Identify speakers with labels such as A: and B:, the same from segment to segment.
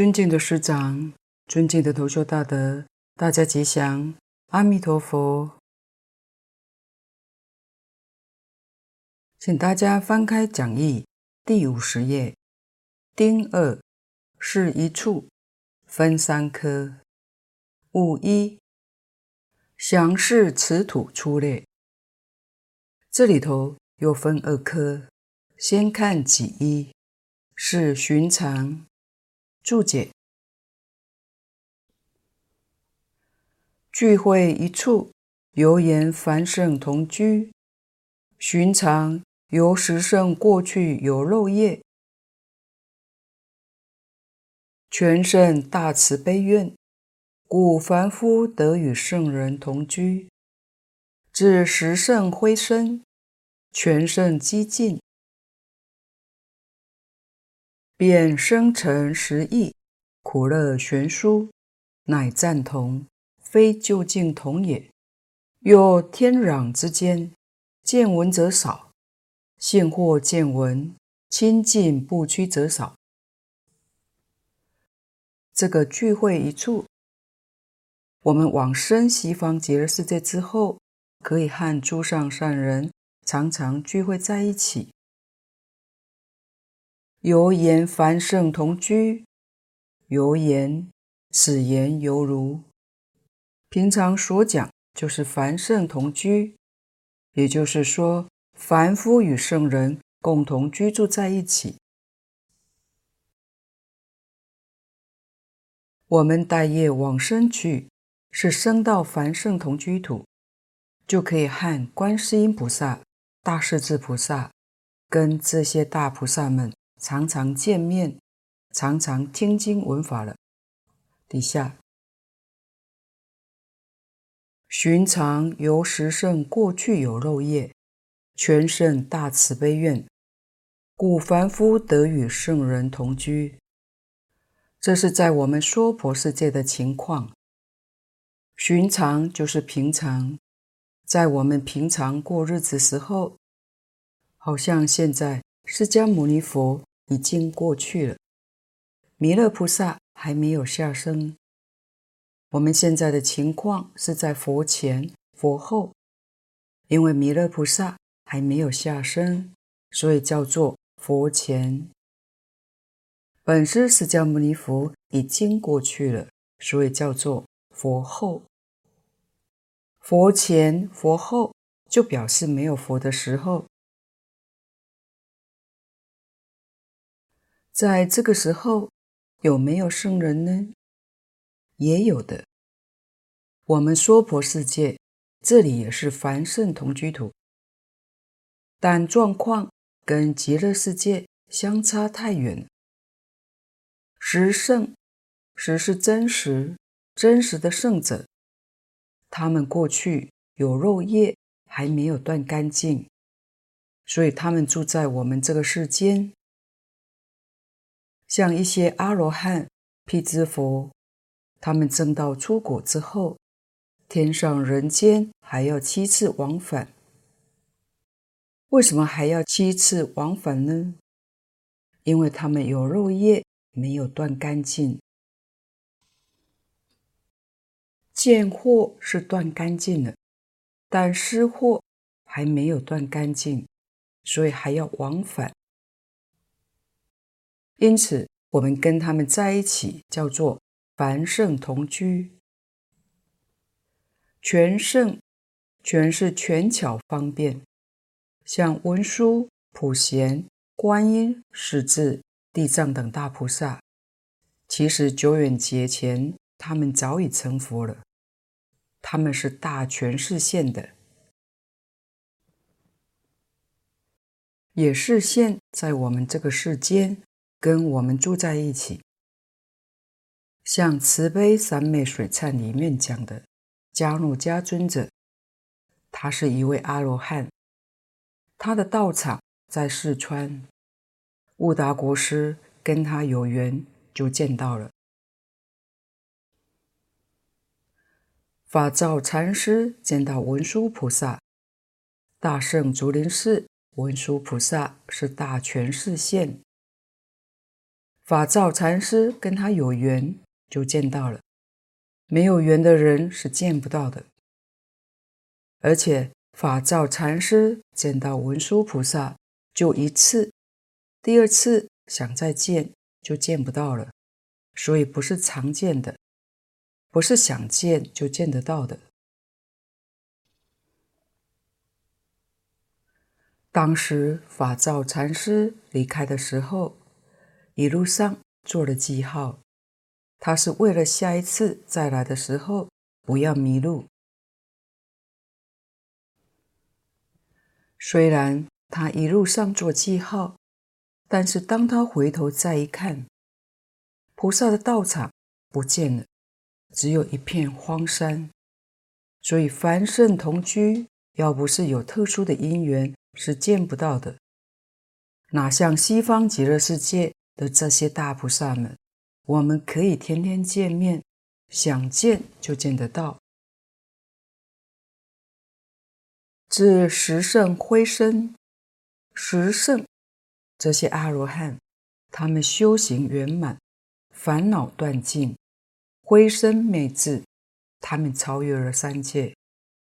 A: 尊敬的师长，尊敬的同修大德，大家吉祥，阿弥陀佛。请大家翻开讲义第五十页，丁二是一处，分三科。五一详释此土粗略，这里头又分二科，先看己一，是寻常。注解：聚会一处，犹言凡圣同居。寻常由十圣过去有漏业，全胜大慈悲愿，故凡夫得与圣人同居。至十圣辉身，全胜几尽。便生成实义，苦乐悬殊，乃赞同，非究竟同也。又天壤之间，见闻者少，现或见闻，亲近不屈者少。这个聚会一处，我们往生西方极乐世界之后，可以和诸上善人常常聚会在一起。犹言凡圣同居，犹言此言犹如平常所讲，就是凡圣同居，也就是说，凡夫与圣人共同居住在一起。我们待业往生去，是生到凡圣同居土，就可以和观世音菩萨、大势至菩萨跟这些大菩萨们。常常见面，常常听经闻法了。底下，寻常由十圣过去有漏业，全胜大慈悲愿，故凡夫得与圣人同居。这是在我们娑婆世界的情况。寻常就是平常，在我们平常过日子时候，好像现在释迦牟尼佛。已经过去了，弥勒菩萨还没有下生。我们现在的情况是在佛前、佛后，因为弥勒菩萨还没有下生，所以叫做佛前。本师释迦牟尼佛已经过去了，所以叫做佛后。佛前、佛后就表示没有佛的时候。在这个时候，有没有圣人呢？也有的。我们娑婆世界这里也是凡圣同居土，但状况跟极乐世界相差太远。十圣，十是真实、真实的圣者，他们过去有肉业还没有断干净，所以他们住在我们这个世间。像一些阿罗汉、辟支佛，他们证道初果之后，天上人间还要七次往返。为什么还要七次往返呢？因为他们有肉业没有断干净。见惑是断干净了，但思惑还没有断干净，所以还要往返。因此，我们跟他们在一起，叫做凡圣同居。全胜，全是全巧方便，像文殊、普贤、观音、势至、地藏等大菩萨，其实久远劫前，他们早已成佛了。他们是大权示现的，也是现在我们这个世间。跟我们住在一起，像慈悲三昧水忏里面讲的迦诺迦尊者，他是一位阿罗汉，他的道场在四川，悟达国师跟他有缘，就见到了。法照禅师见到文殊菩萨，大圣竹林寺文殊菩萨是大权示现。法照禅师跟他有缘，就见到了；没有缘的人是见不到的。而且法照禅师见到文殊菩萨就一次，第二次想再见就见不到了，所以不是常见的，不是想见就见得到的。当时法照禅师离开的时候，一路上做了记号，他是为了下一次再来的时候不要迷路。虽然他一路上做记号，但是当他回头再一看，菩萨的道场不见了，只有一片荒山。所以凡圣同居，要不是有特殊的因缘。是见不到的，哪像西方极乐世界的这些大菩萨们，我们可以天天见面，想见就见得到。至十圣灰身，十圣这些阿罗汉，他们修行圆满，烦恼断尽，灰身昧智，他们超越了三界，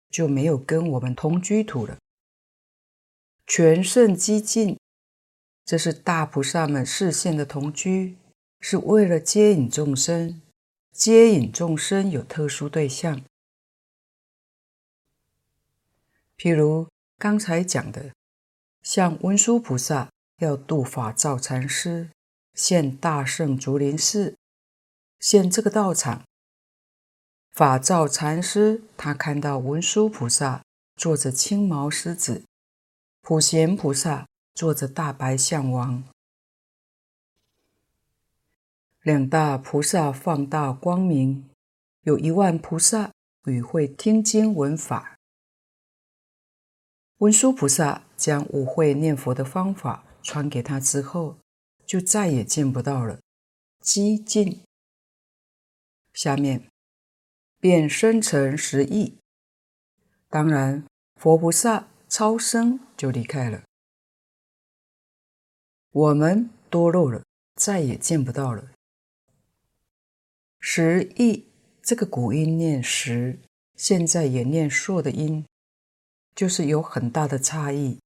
A: 就没有跟我们同居土了。全圣寂静，这是大菩萨们示现的同居，是为了接引众生。接引众生有特殊对象，譬如刚才讲的，像文殊菩萨要度法照禅师，现大圣竹林寺，现这个道场。法照禅师他看到文殊菩萨坐着青毛狮子。普贤菩萨坐着大白象王，两大菩萨放大光明，有一万菩萨与会听经闻法。文殊菩萨将五会念佛的方法传给他之后，就再也见不到了。寂静。下面便生成十亿。当然，佛菩萨。超生就离开了，我们多漏了，再也见不到了。十亿这个古音念十，现在也念硕的音，就是有很大的差异。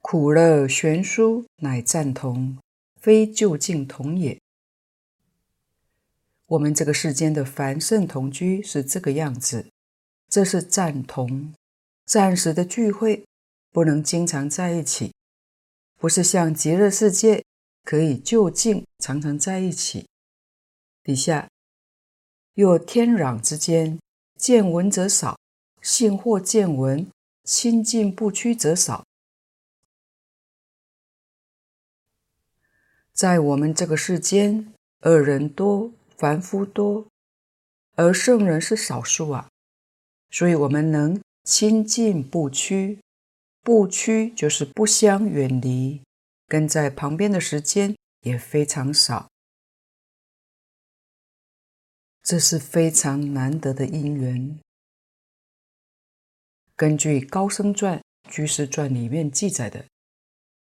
A: 苦乐悬殊，乃赞同，非究竟同也。我们这个世间的凡圣同居是这个样子。这是赞同，暂时的聚会，不能经常在一起，不是像极乐世界可以就近常常在一起。底下若天壤之间，见闻者少，信或见闻，亲近不趋者少。在我们这个世间，恶人多，凡夫多，而圣人是少数啊。所以，我们能亲近不趋，不屈就是不相远离，跟在旁边的时间也非常少，这是非常难得的因缘。根据《高僧传》《居士传》里面记载的，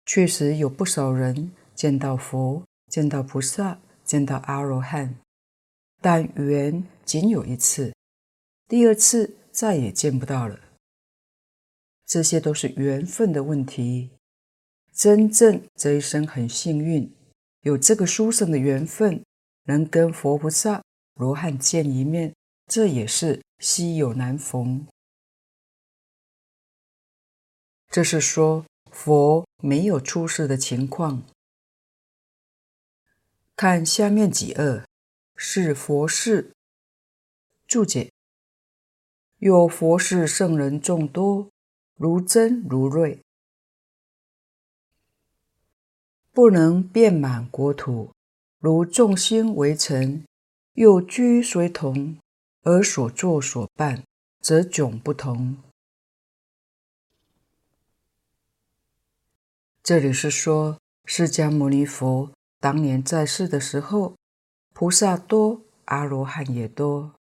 A: 确实有不少人见到佛、见到菩萨、见到阿罗汉，但缘仅有一次，第二次。再也见不到了，这些都是缘分的问题。真正这一生很幸运，有这个殊胜的缘分，能跟佛菩萨、罗汉见一面，这也是稀有难逢。这是说佛没有出世的情况。看下面几二，是佛事。注解。有佛事圣人众多，如真如锐，不能遍满国土，如众星围城，又居虽同，而所作所办，则迥不同。这里是说，释迦牟尼佛当年在世的时候，菩萨多，阿罗汉也多。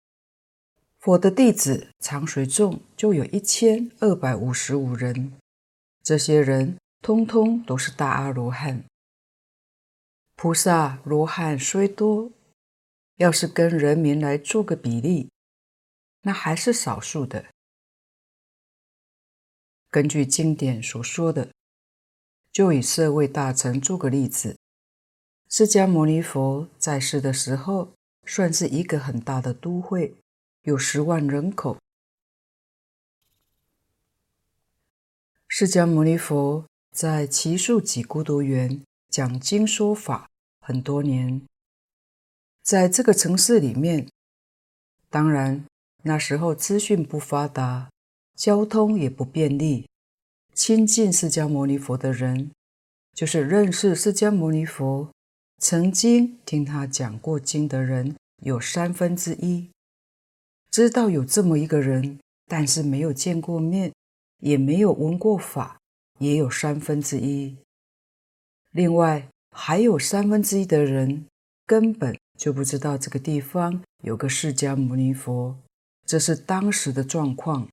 A: 佛的弟子常随众就有一千二百五十五人，这些人通通都是大阿罗汉，菩萨罗汉虽多，要是跟人民来做个比例，那还是少数的。根据经典所说的，就以舍卫大城做个例子。释迦牟尼佛在世的时候，算是一个很大的都会，有十万人口。释迦牟尼佛在奇树几孤独园讲经说法很多年，在这个城市里面，当然那时候资讯不发达。交通也不便利，亲近释迦牟尼佛的人，就是认识释迦牟尼佛、曾经听他讲过经的人，有三分之一。知道有这么一个人，但是没有见过面，也没有闻过法，也有三分之一。另外还有三分之一的人，根本就不知道这个地方有个释迦牟尼佛，这是当时的状况。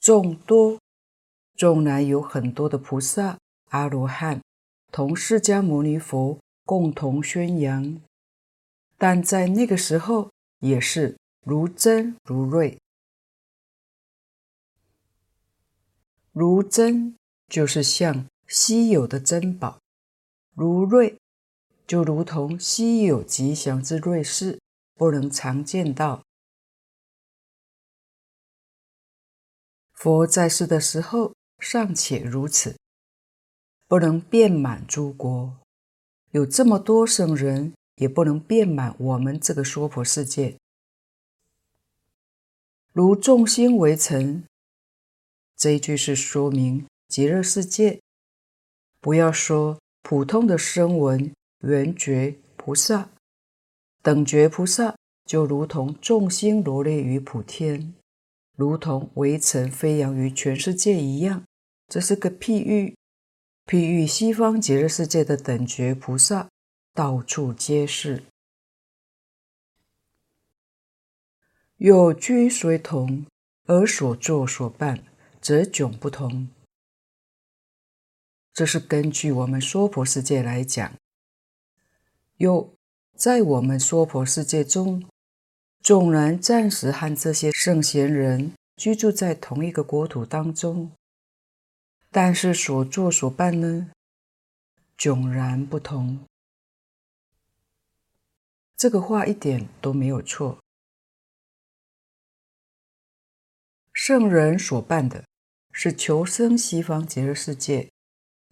A: 众多，纵然有很多的菩萨、阿罗汉同释迦牟尼佛共同宣扬，但在那个时候也是如珍如瑞。如珍就是像稀有的珍宝，如瑞就如同稀有吉祥之瑞事，不能常见到。佛在世的时候尚且如此，不能遍满诸国，有这么多圣人，也不能遍满我们这个娑婆世界。如众星围城，这一句是说明极乐世界。不要说普通的声闻、缘觉菩萨、等觉菩萨，就如同众星罗列于普天。如同围城飞扬于全世界一样，这是个譬喻。譬喻西方极乐世界的等觉菩萨到处皆是。有居虽同，而所作所办则迥不同。这是根据我们娑婆世界来讲。有在我们娑婆世界中。纵然暂时和这些圣贤人居住在同一个国土当中，但是所作所办呢，迥然不同。这个话一点都没有错。圣人所办的是求生西方极乐世界，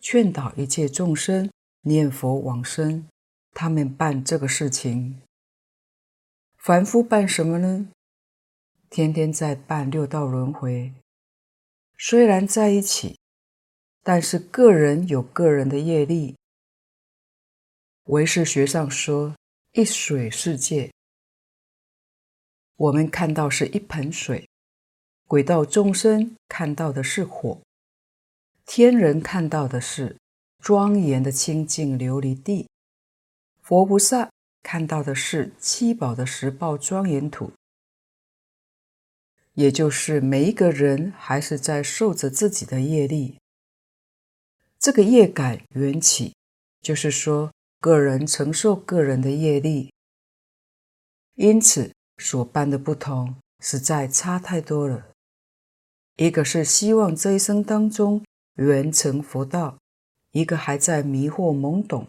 A: 劝导一切众生念佛往生，他们办这个事情。凡夫办什么呢？天天在办六道轮回，虽然在一起，但是个人有个人的业力。唯识学上说一水世界，我们看到是一盆水，鬼道众生看到的是火，天人看到的是庄严的清净琉璃地，佛菩萨。看到的是七宝的十报庄严土，也就是每一个人还是在受着自己的业力。这个业感缘起，就是说个人承受个人的业力，因此所办的不同，实在差太多了。一个是希望这一生当中圆成佛道，一个还在迷惑懵懂。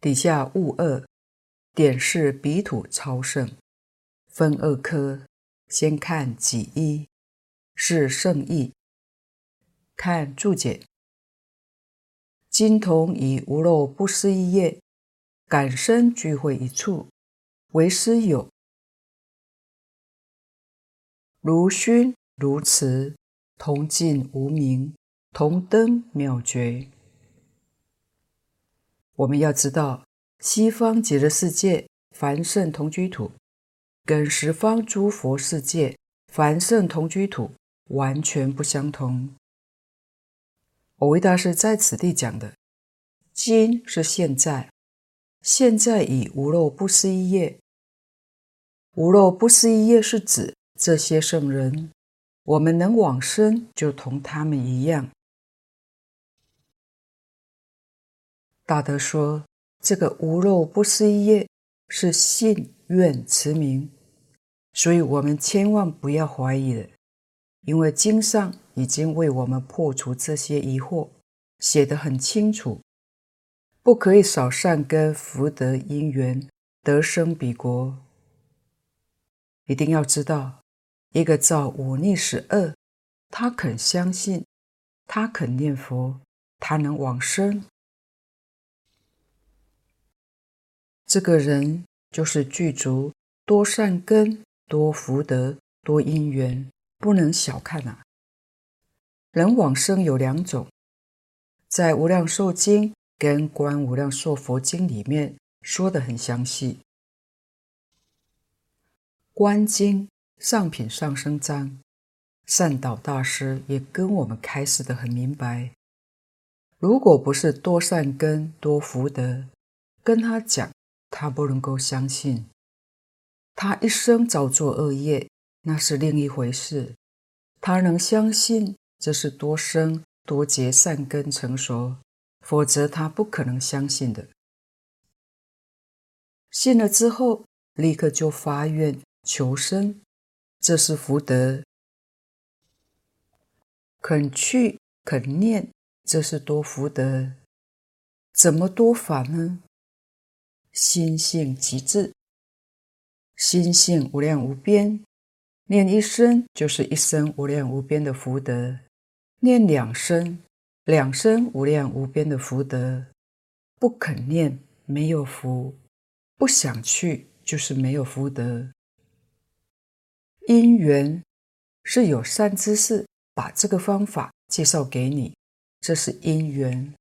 A: 底下物二，点是彼土超胜，分二科。先看己一，是圣义。看注解，今同以无漏不思议业，感生聚会一处，为师友，如熏如瓷，同尽无明，同登妙觉。我们要知道，西方极乐世界凡圣同居土，跟十方诸佛世界凡圣同居土完全不相同。蕅益大师在此地讲的，今是现在，现在以无漏不思议业，无漏不思议业是指这些圣人，我们能往生，就同他们一样。大德说，这个无漏不思议业是信愿持名，所以我们千万不要怀疑了，因为经上已经为我们破除这些疑惑，写得很清楚。不可以少善根福德因缘得生彼国。一定要知道，一个造五逆十恶，他肯相信，他肯念佛，他能往生。这个人就是具足多善根、多福德、多因缘，不能小看啊！人往生有两种，在《无量寿经》跟《观无量寿佛经》里面说的很详细，《观经》上品上生章，善导大师也跟我们开示的很明白。如果不是多善根、多福德，跟他讲，他不能够相信。他一生造作恶业，那是另一回事。他能相信，这是多生多劫善根成熟。否则，他不可能相信的。信了之后，立刻就发愿求生，这是福德；肯去肯念，这是多福德。怎么多法呢？心性极致，心性无量无边，念一生就是一生无量无边的福德，念两生。两生无量无边的福德，不肯念没有福，不想去就是没有福德。因缘是有善知识把这个方法介绍给你，这是因缘。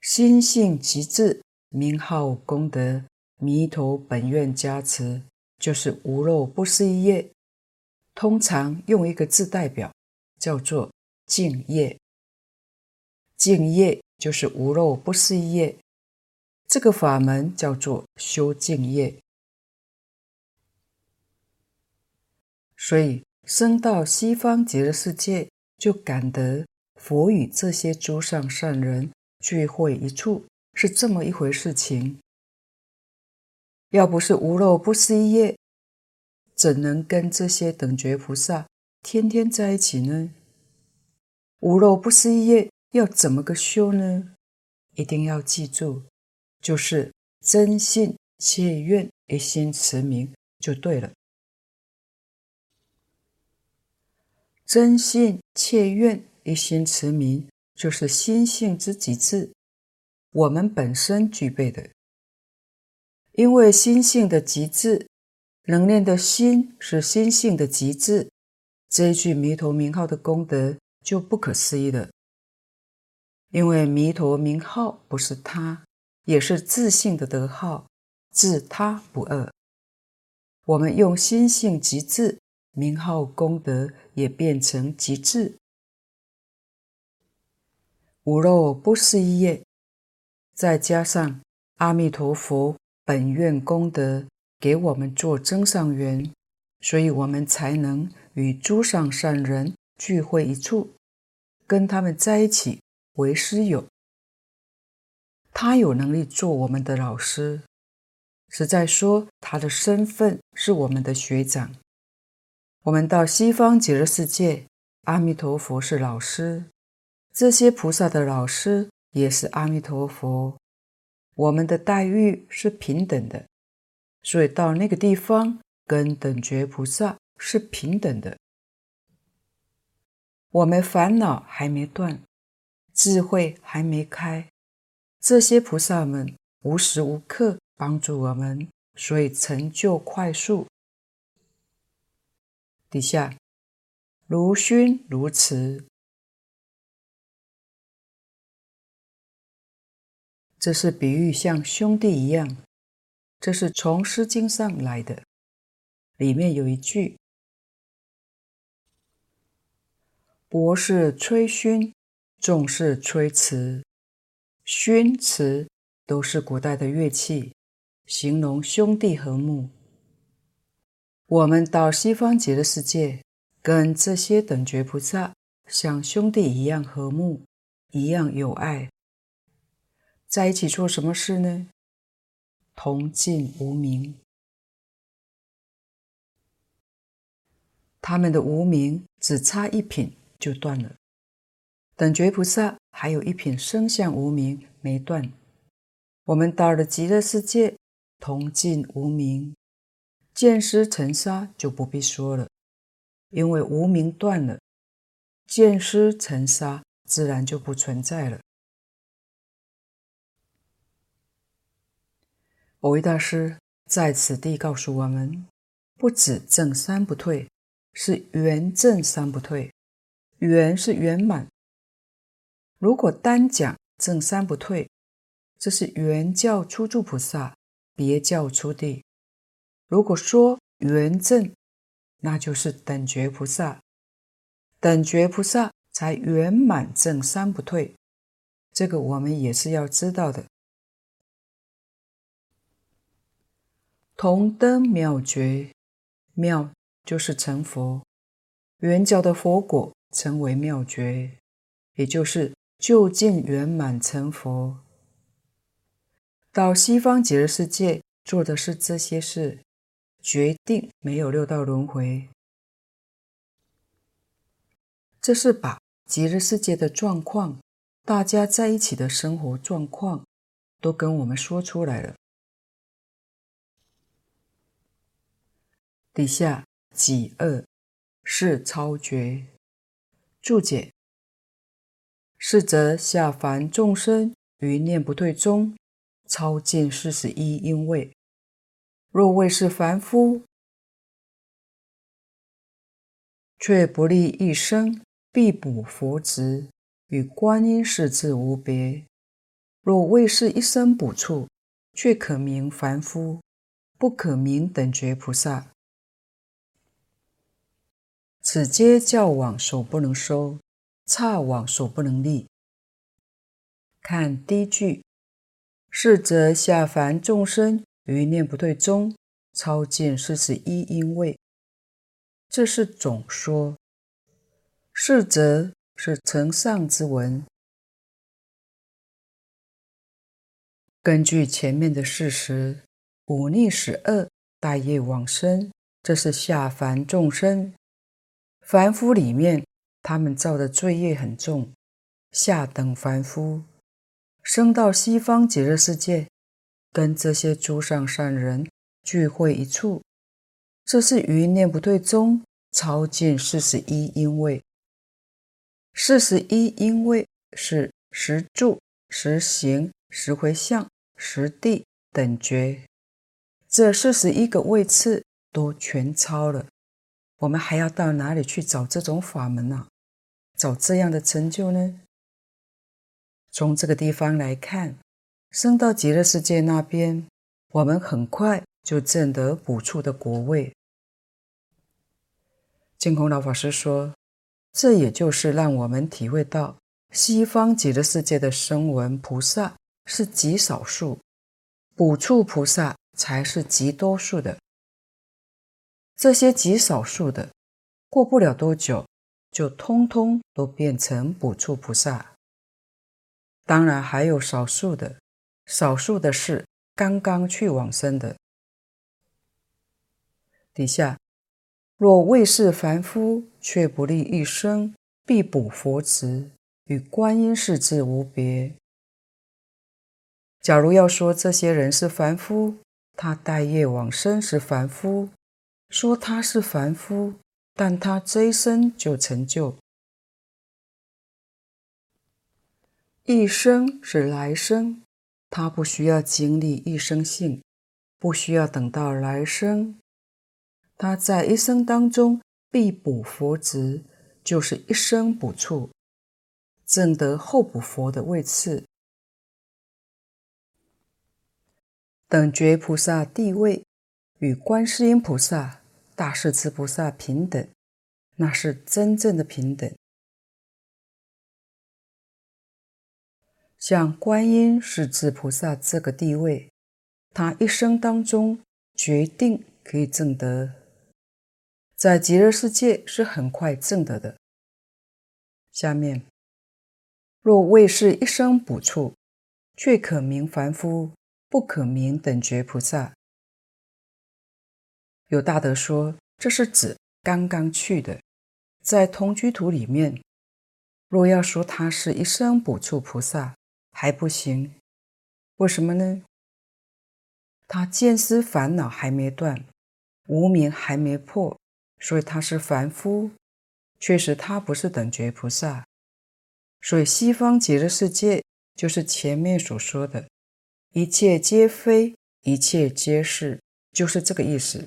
A: 心性极致，名号功德，弥陀本愿加持，就是无漏不思议业。通常用一个字代表，叫做净业。净业就是无漏不思议业，这个法门叫做修净业。所以生到西方极乐世界，就感得佛与这些诸上善人聚会一处，是这么一回事情。要不是无漏不思业，怎能跟这些等觉菩萨天天在一起呢？无漏不思业。要怎么个修呢？一定要记住，就是真信切愿一心持名就对了。真信切愿一心持名，就是心性之极致，我们本身具备的。因为心性的极致，能念的心是心性的极致，这一句弥陀名号的功德就不可思议了。因为弥陀名号不是他，也是自性的德号，自他不二。我们用心性极致，名号功德也变成极致。无肉不思议业，再加上阿弥陀佛本愿功德给我们做增上缘，所以我们才能与诸上善人聚会一处，跟他们在一起。为师友，他有能力做我们的老师，是在说他的身份是我们的学长。我们到西方极乐世界，阿弥陀佛是老师，这些菩萨的老师也是阿弥陀佛，我们的待遇是平等的，所以到那个地方跟等觉菩萨是平等的。我们烦恼还没断。智慧还没开，这些菩萨们无时无刻帮助我们，所以成就快速。底下如熏如慈，这是比喻像兄弟一样，这是从《诗经》上来的，里面有一句：“博士吹埙。”重视吹篪，埙篪都是古代的乐器，形容兄弟和睦。我们到西方极乐世界，跟这些等觉菩萨像兄弟一样和睦，一样有爱，在一起做什么事呢？同尽无明。他们的无明只差一品就断了，等觉菩萨还有一品生相无明没断。我们到了极乐世界，同尽无明，见思尘沙就不必说了，因为无明断了，见思尘沙自然就不存在了。蕅益大师在此地告诉我们，不止证三不退。是圆证三不退，圆是圆满。如果单讲证三不退，这是圆教初住菩萨，别教初地。如果说圆证，那就是等觉菩萨，等觉菩萨才圆满证三不退。这个我们也是要知道的。同登妙觉，妙。就是成佛，圆角的佛果称为妙觉，也就是究竟圆满成佛。到西方极乐世界做的是这些事，决定没有六道轮回。这是把极乐世界的状况，大家在一起的生活状况，都跟我们说出来了。底下。己二是超绝注解，是则下凡众生于念不退中超尽四十一因位。若谓是凡夫，却不立一生，必补佛职，与观音势至无别。若谓是一生补处，却可名凡夫，不可名等觉菩萨。此皆教往所不能收，刹往所不能立。看第一句，是则下凡众生于念不退中超见四十一因位，这是总说。是则是承上之文。根据前面的事实，五逆十恶大业往生，这是下凡众生。凡夫里面，他们造的罪业很重，下等凡夫，生到西方极乐世界，跟这些诸上善人聚会一处，这是于念不退中超尽四十一因位。四十一因位是十住、十行、十回向、十地等觉，这四十一个位次都全超了。我们还要到哪里去找这种法门呢？找这样的成就呢？从这个地方来看，升到极乐世界那边，我们很快就证得补处的果位。净空老法师说，这也就是让我们体会到西方极乐世界的声闻菩萨是极少数，补处菩萨才是极多数的。这些极少数的，过不了多久，就通通都变成补处菩萨。当然还有少数的，少数的是刚刚去往生的。底下，若未是凡夫，却不立一生，必补佛职，与观音势至无别。假如要说这些人是凡夫，他带业往生是凡夫。说他是凡夫，但他这一生就成就。一生是来生，他不需要经历一生性，不需要等到来生，他在一生当中必补佛职，就是一生补处，证得后补佛的位次。等觉菩萨地位。与观世音菩萨、大势至菩萨平等，那是真正的平等。像观音是至菩萨这个地位，他一生当中决定可以证得。在极乐世界是很快证得的。下面，若为是一生补处，却可名凡夫，不可名等觉菩萨。有大德说，这是指刚刚去的，在同居土里面。若要说他是一生补处菩萨，还不行。为什么呢？他见思烦恼还没断，无明还没破，所以他是凡夫。确实，他不是等觉菩萨。所以，西方极乐世界就是前面所说的，一切皆非，一切皆是，就是这个意思。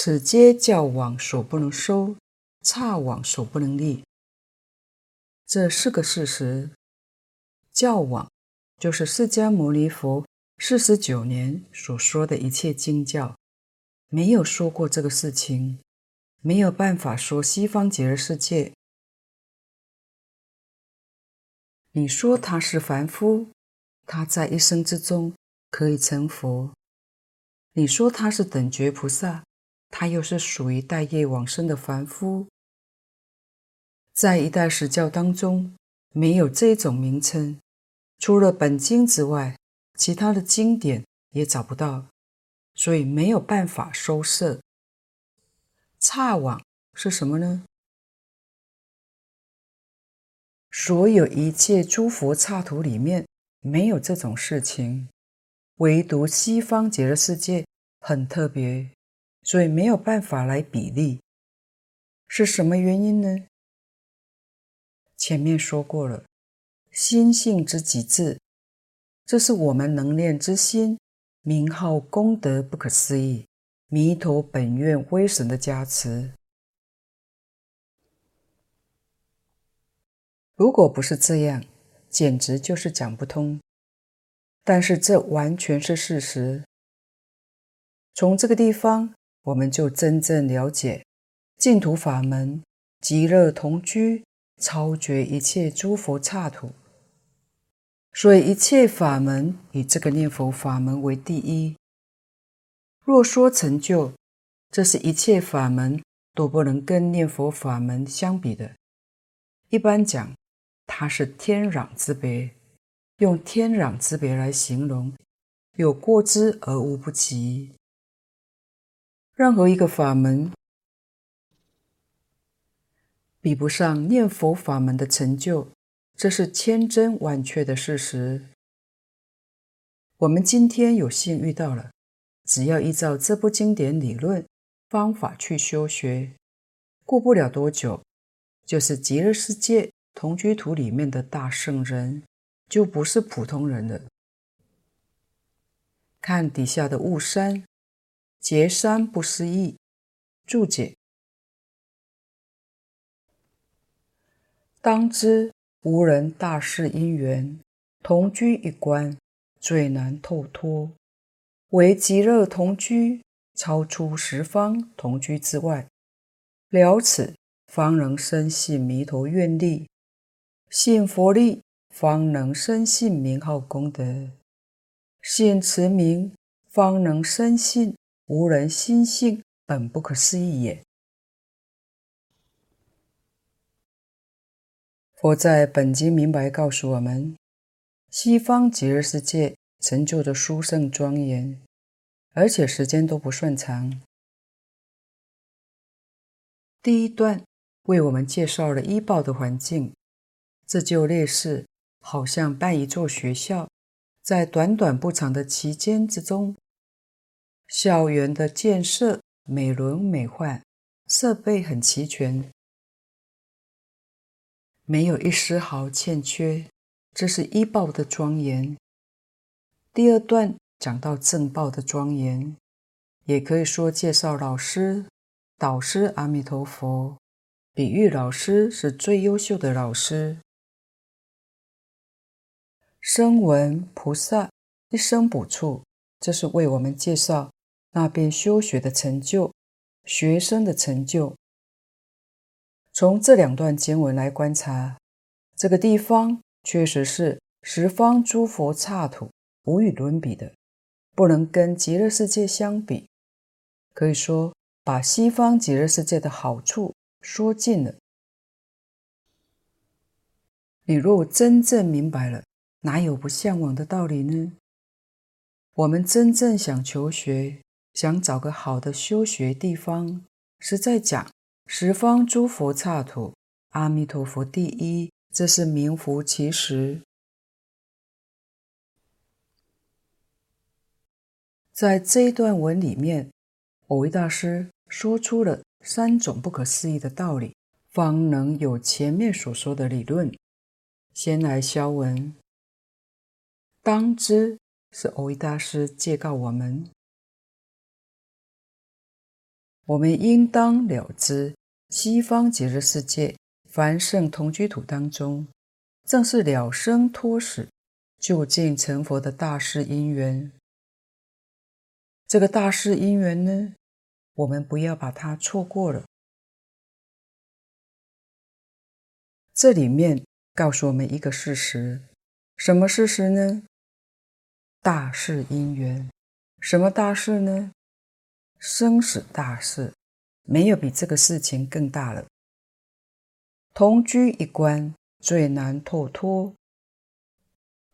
A: 此皆教网所不能收，刹网所不能立。这是个事实。教网就是释迦牟尼佛四十九年所说的一切经教，没有说过这个事情，没有办法说西方极乐世界。你说他是凡夫，他在一生之中可以成佛；你说他是等觉菩萨。他又是属于待业往生的凡夫，在一代实教当中没有这种名称，除了本经之外，其他的经典也找不到，所以没有办法收摄。刹网是什么呢？所有一切诸佛刹土里面没有这种事情，唯独西方极乐世界很特别。所以没有办法来比例，是什么原因呢？前面说过了，心性之极致，这是我们能念之心，名号功德不可思议，弥陀本愿威神的加持。如果不是这样，简直就是讲不通。但是这完全是事实。从这个地方。我们就真正了解净土法门，极乐同居，超绝一切诸佛刹土。所以一切法门以这个念佛法门为第一。若说成就，这是一切法门都不能跟念佛法门相比的。一般讲，它是天壤之别，用天壤之别来形容，有过之而无不及。任何一个法门比不上念佛法门的成就，这是千真万确的事实。我们今天有幸遇到了，只要依照这部经典理论方法去修学，过不了多久，就是极乐世界同居土里面的大圣人，就不是普通人了。看底下的雾山。结三不思议，注解。当知无人大事因缘，同居一关，最难透脱。唯极乐同居，超出十方同居之外。了此，方能深信弥陀愿力，信佛力，方能深信名号功德，信持名，方能深信。无人心性本不可思议也。佛在本经明白告诉我们，西方极乐世界成就的殊胜庄严，而且时间都不算长。第一段为我们介绍了依报的环境，这就类似好像办一座学校，在短短不长的期间之中。校园的建设美轮美奂，设备很齐全，没有一丝毫欠缺，这是依报的庄严。第二段讲到正报的庄严，也可以说介绍老师、导师阿弥陀佛，比喻老师是最优秀的老师。声闻菩萨一生补处，这是为我们介绍。那边修学的成就，学生的成就。从这两段经文来观察，这个地方确实是十方诸佛刹土无与伦比的，不能跟极乐世界相比。可以说把西方极乐世界的好处说尽了。你若真正明白了，哪有不向往的道理呢？我们真正想求学，想找个好的修学地方，是在讲十方诸佛刹土，阿弥陀佛第一，这是名副其实。在这一段文里面，蕅益大师说出了三种不可思议的道理，方能有前面所说的理论。先来消文，当知是蕅益大师借告我们，我们应当了知西方极乐世界凡圣同居土当中，正是了生脱死、究竟成佛的大事因缘。这个大事因缘呢，我们不要把它错过了。这里面。告诉我们一个事实，什么事实呢？大事因缘，什么大事呢？生死大事，没有比这个事情更大了。同居一关最难透脱，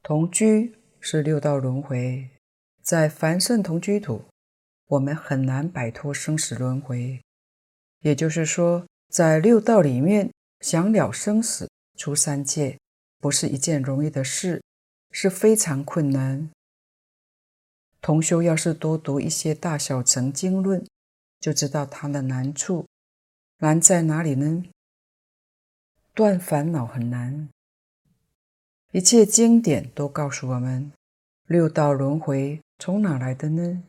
A: 同居是六道轮回，在凡圣同居土，我们很难摆脱生死轮回。也就是说，在六道里面想了生死。出三界不是一件容易的事，是非常困难。同修要是多读一些大小乘经论，就知道它的难处。难在哪里呢？断烦恼很难。一切经典都告诉我们，六道轮回从哪来的呢？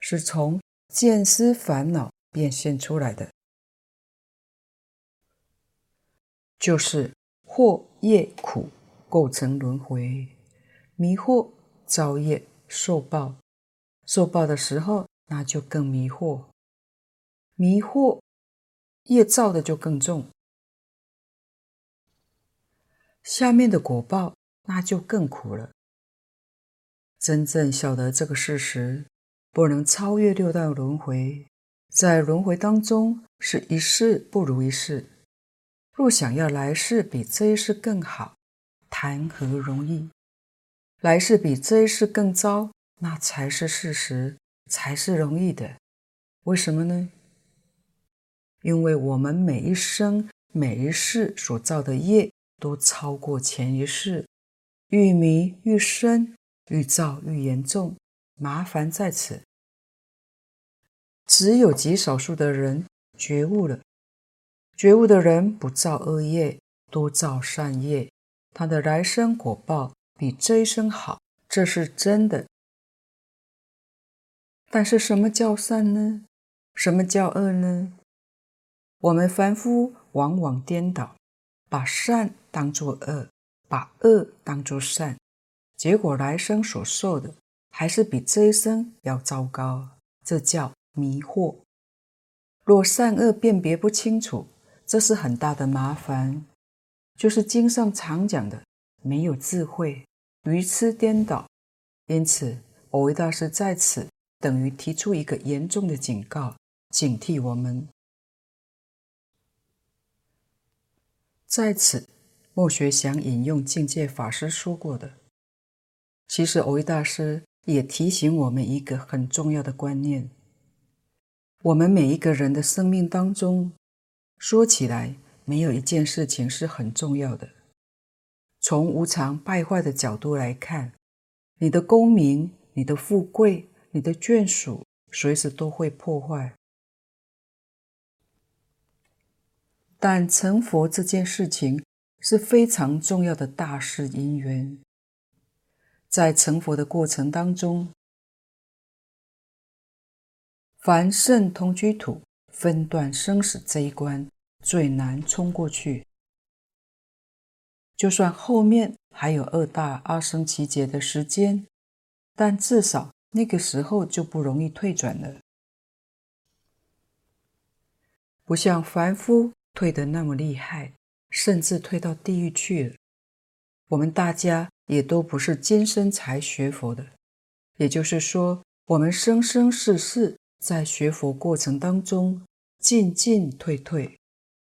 A: 是从见思烦恼变现出来的。就是惑业苦构成轮回，迷惑造业受报，受报的时候那就更迷惑，迷惑业造的就更重，下面的果报那就更苦了。真正晓得这个事实，不能超越六道轮回，在轮回当中是一世不如一世。若想要来世比这一世更好，谈何容易？来世比这一世更糟，那才是事实，才是容易的。为什么呢？因为我们每一生、每一世所造的业，都超过前一世，愈迷愈深，愈造愈严重。麻烦在此，只有极少数的人觉悟了。觉悟的人不造恶业，多造善业，他的来生果报你这一生好，这是真的。但是什么叫善呢？什么叫恶呢？我们凡夫往往颠倒，把善当作恶，把恶当作善，结果来生所受的还是比这一生要糟糕，这叫迷惑。若善恶辨别不清楚，这是很大的麻烦，就是经上常讲的，没有智慧，愚痴颠倒。因此，蕅益大师在此等于提出一个严重的警告，警惕我们。在此，莫学想引用境界法师说过的，其实蕅益大师也提醒我们一个很重要的观念：我们每一个人的生命当中。说起来，没有一件事情是很重要的。从无常败坏的角度来看，你的功名、你的富贵、你的眷属，随时都会破坏。但成佛这件事情是非常重要的大事因缘，在成佛的过程当中，凡圣同居土分段生死这一关。最难冲过去，就算后面还有二大阿僧只劫的时间，但至少那个时候就不容易退转了。不像凡夫退得那么厉害，甚至退到地狱去了。我们大家也都不是今生才学佛的，也就是说，我们生生世世在学佛过程当中进进退退，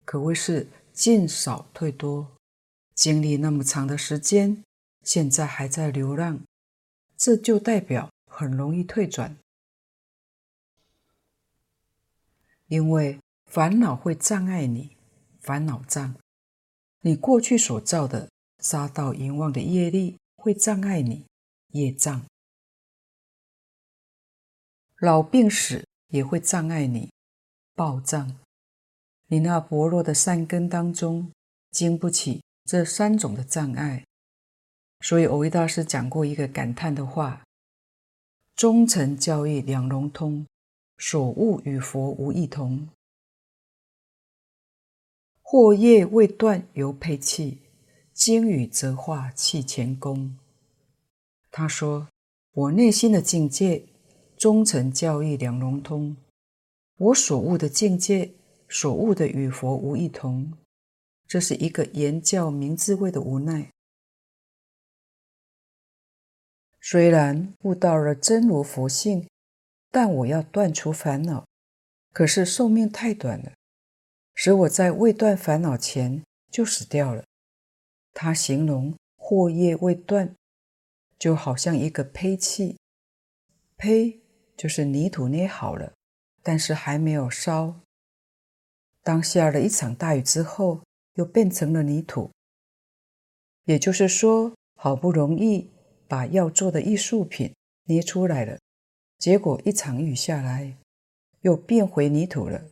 A: 可谓是进少退多，经历那么长的时间，现在还在流浪，这就代表很容易退转，因为烦恼会障碍你，烦恼障，你过去所造的杀盗淫妄的业力会障碍你，业障。老病死也会障碍你，报障。你那薄弱的善根当中，经不起这三种的障碍。所以，蕅益大师讲过一个感叹的话：“忠诚教义两融通，所悟与佛无异同。惑业未断犹配器，经语则化契前功。”他说：“我内心的境界。”忠诚教义两融通，我所悟的境界，所悟的与佛无异同，这是一个言教明智慧的无奈。虽然悟到了真如佛性，但我要断除烦恼，可是寿命太短了，使我在未断烦恼前就死掉了。他形容惑业未断，就好像一个胚器，胚。就是泥土捏好了，但是还没有烧。当下了一场大雨之后，又变成了泥土。也就是说，好不容易把要做的艺术品捏出来了，结果一场雨下来，又变回泥土了。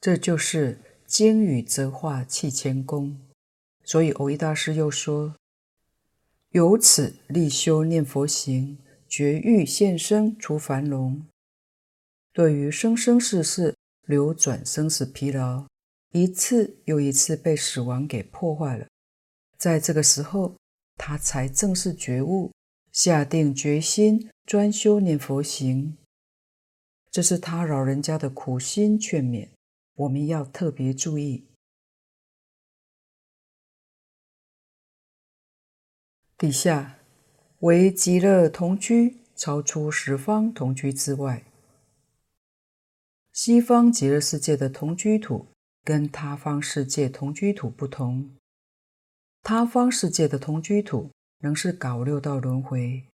A: 这就是经雨则化契前功。所以，蕅益大师又说：“由此力修念佛行。”绝欲现生除烦恼，对于生生世世流转生死疲劳，一次又一次被死亡给破坏了。在这个时候，他才正式觉悟，下定决心专修念佛行。这是他老人家的苦心劝勉，我们要特别注意。底下。为极乐同居，超出十方同居之外。西方极乐世界的同居土跟他方世界同居土不同。他方世界的同居土仍是搞六道轮回，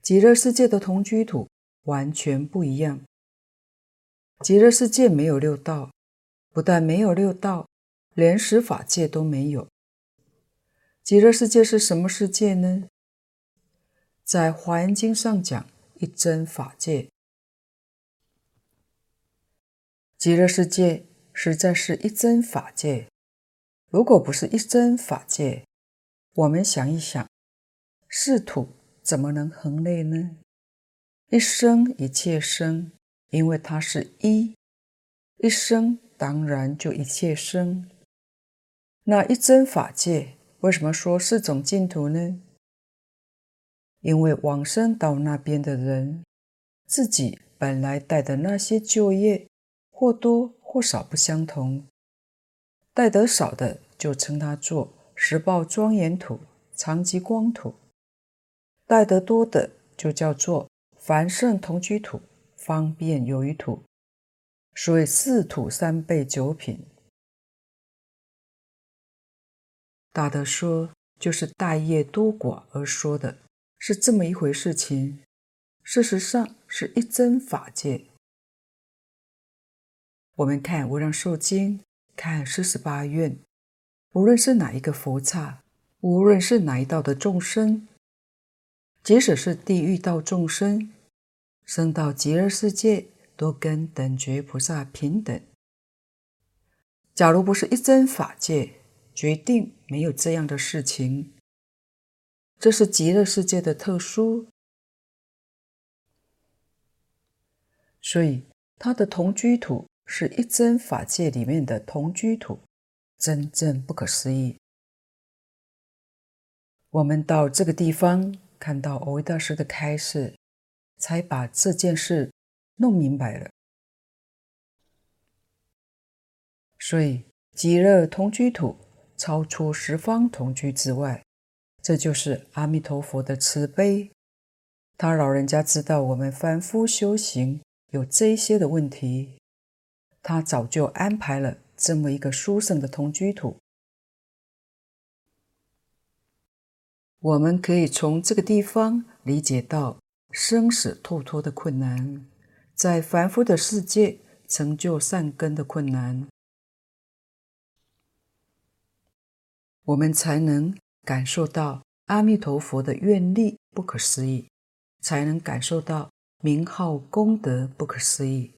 A: 极乐世界的同居土完全不一样。极乐世界没有六道，不但没有六道，连十法界都没有。极乐世界是什么世界呢？在《华严经》上讲一真法界，极乐世界实在是一真法界。如果不是一真法界，我们想一想，是土怎么能恒类呢？一生一切生，因为它是一，一生当然就一切生。那一真法界为什么说是种净土呢？因为往生到那边的人，自己本来带的那些旧业，或多或少不相同。带得少的，就称它做十报庄严土、常吉光土；带得多的，就叫做凡圣同居土、方便有余土。所以四土三备九品。大德说，就是大业多寡而说的。是这么一回事情，事实上是一真法界。我们看《无量寿经》，看四十八愿，无论是哪一个佛刹，无论是哪一道的众生，即使是地狱道众生，生到极乐世界，都跟等觉菩萨平等。假如不是一真法界，决定没有这样的事情。这是极乐世界的特殊，所以他的同居土是一真法界里面的同居土，真正不可思议。我们到这个地方看到蕅益大师的开示，才把这件事弄明白了。所以极乐同居土超出十方同居之外。这就是阿弥陀佛的慈悲，他老人家知道我们凡夫修行有这些的问题，他早就安排了这么一个殊胜的同居土。我们可以从这个地方理解到生死脱脱的困难，在凡夫的世界成就善根的困难，我们才能感受到阿弥陀佛的愿力不可思议。才能感受到名号功德不可思议，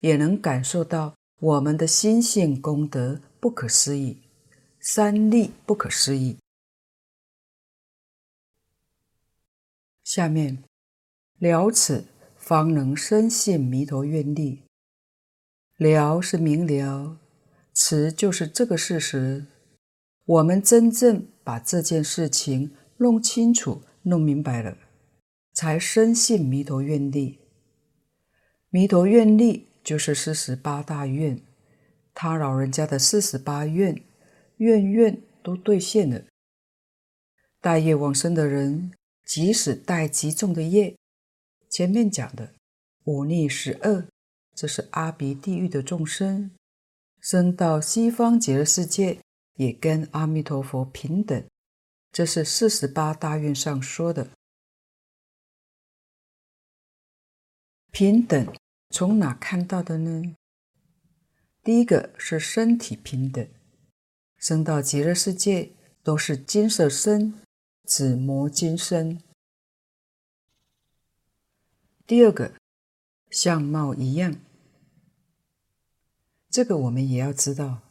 A: 也能感受到我们的心性功德不可思议，三利不可思议。下面了此，方能深信弥陀愿力。了是明了，此就是这个事实。我们真正把这件事情弄清楚、弄明白了。才深信弥陀愿力。弥陀愿力就是四十八大愿，他老人家的四十八愿，愿愿都兑现了。带业往生的人，即使带极重的业，前面讲的五逆十恶，这是阿鼻地狱的众生，生到西方极乐世界，也跟阿弥陀佛平等。这是四十八大愿上说的。平等从哪看到的呢？第一个是身体平等，生到极乐世界都是金色身，紫磨金身。第二个相貌一样，这个我们也要知道，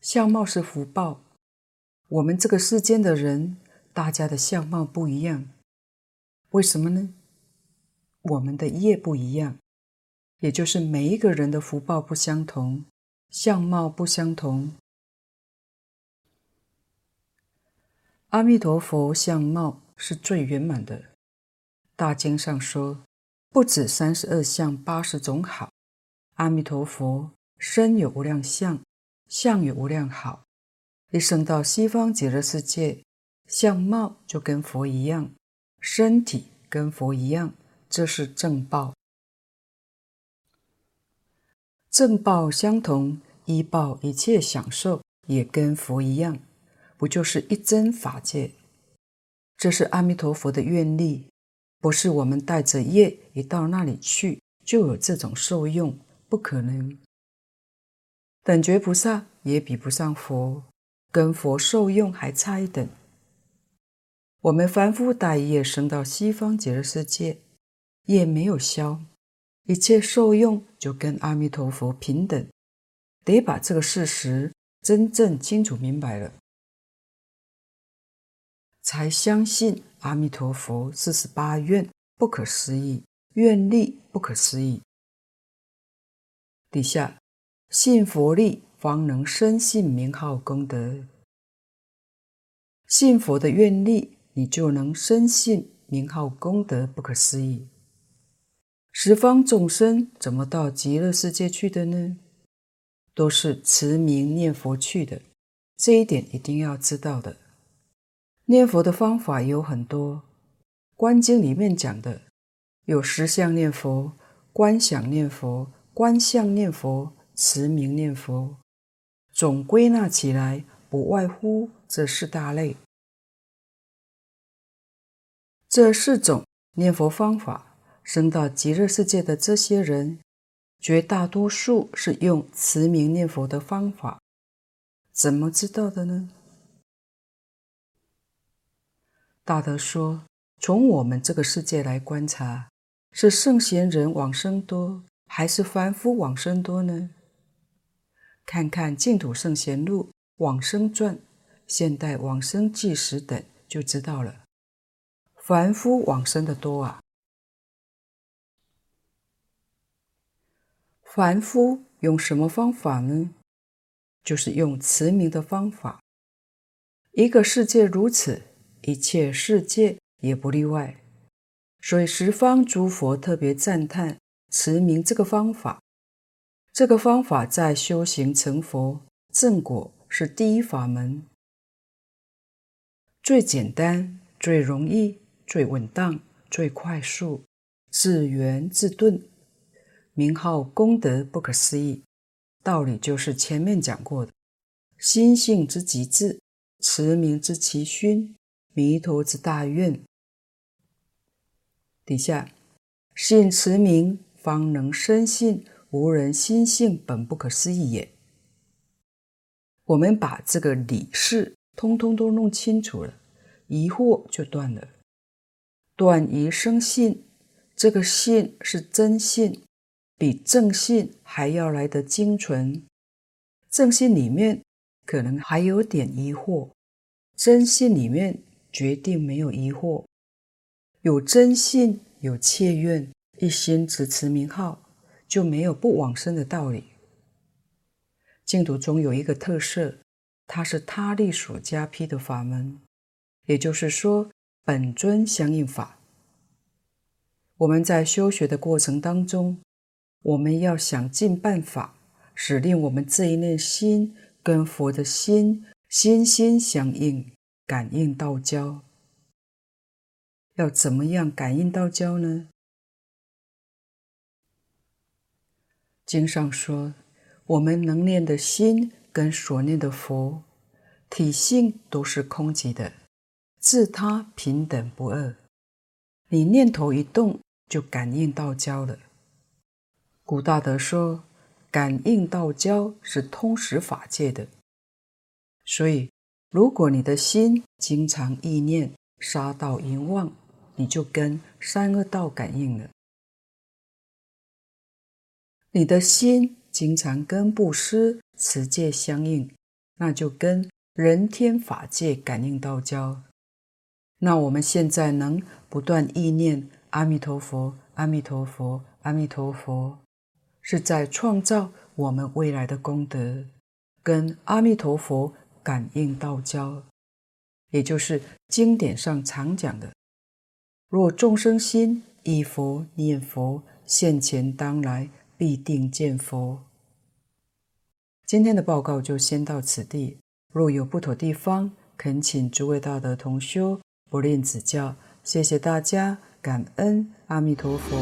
A: 相貌是福报。我们这个世间的人，大家的相貌不一样，为什么呢？我们的业不一样，也就是每一个人的福报不相同，相貌不相同。阿弥陀佛相貌是最圆满的，大经上说，不止三十二相八十种好。阿弥陀佛身有无量相，相有无量好，一生到西方极乐世界，相貌就跟佛一样，身体跟佛一样。这是正报，正报相同，依报一切享受也跟佛一样，不就是一真法界？这是阿弥陀佛的愿力，不是我们带着业一到那里去就有这种受用，不可能。等觉菩萨也比不上佛，跟佛受用还差一等。我们凡夫带业生到西方极乐世界。业没有消，一切受用就跟阿弥陀佛平等，得把这个事实真正清楚明白了，才相信阿弥陀佛四十八愿不可思议，愿力不可思议。底下信佛力，方能深信名号功德。信佛的愿力，你就能深信名号功德不可思议。十方众生怎么到极乐世界去的呢？都是持名念佛去的，这一点一定要知道的。念佛的方法有很多，《观经》里面讲的有十相念佛、观想念佛、观相念佛、持名念佛，总归纳起来不外乎这四大类。这四种念佛方法。生到极乐世界的这些人，绝大多数是用持名念佛的方法。怎么知道的呢？大德说，从我们这个世界来观察，是圣贤人往生多，还是凡夫往生多呢？看看《净土圣贤录》《往生传》《现代往生纪实》等，就知道了。凡夫往生的多啊。凡夫用什么方法呢？就是用慈名的方法。一个世界如此，一切世界也不例外。所以十方诸佛特别赞叹慈名这个方法。这个方法在修行成佛正果是第一法门，最简单、最容易、最稳当、最快速，自圆自顿，名号功德不可思议。道理就是前面讲过的，心性之极致，持名之奇勋，弥陀之大愿。底下信持名，方能深信无人心性本不可思议也。我们把这个理事通通都弄清楚了，疑惑就断了。断疑生信，这个信是真信，比正信还要来得精纯。正信里面可能还有点疑惑，真信里面决定没有疑惑。有真信，有切愿，一心只持名号，就没有不往生的道理。净土中有一个特色，它是他力所加被的法门，也就是说，本尊相应法。我们在修学的过程当中，我们要想尽办法，使令我们这一念心跟佛的心心心相应，感应道交。要怎么样感应道交呢？经上说。我们能念的心跟所念的佛体性都是空寂的，自他平等不二。你念头一动，就感应道交了。古大德说，感应道交是通识法界的。所以，如果你的心经常意念杀道淫妄，你就跟三恶道感应了。你的心。经常跟布施、持戒相应，那就跟人天法界感应道交。那我们现在能不断意念阿弥陀佛、阿弥陀佛、阿弥陀佛，是在创造我们未来的功德，跟阿弥陀佛感应道交，也就是经典上常讲的：若众生心忆佛念佛，现前当来必定见佛。今天的报告就先到此地。若有不妥地方，恳请诸位大德同修不吝指教。谢谢大家，感恩阿弥陀佛。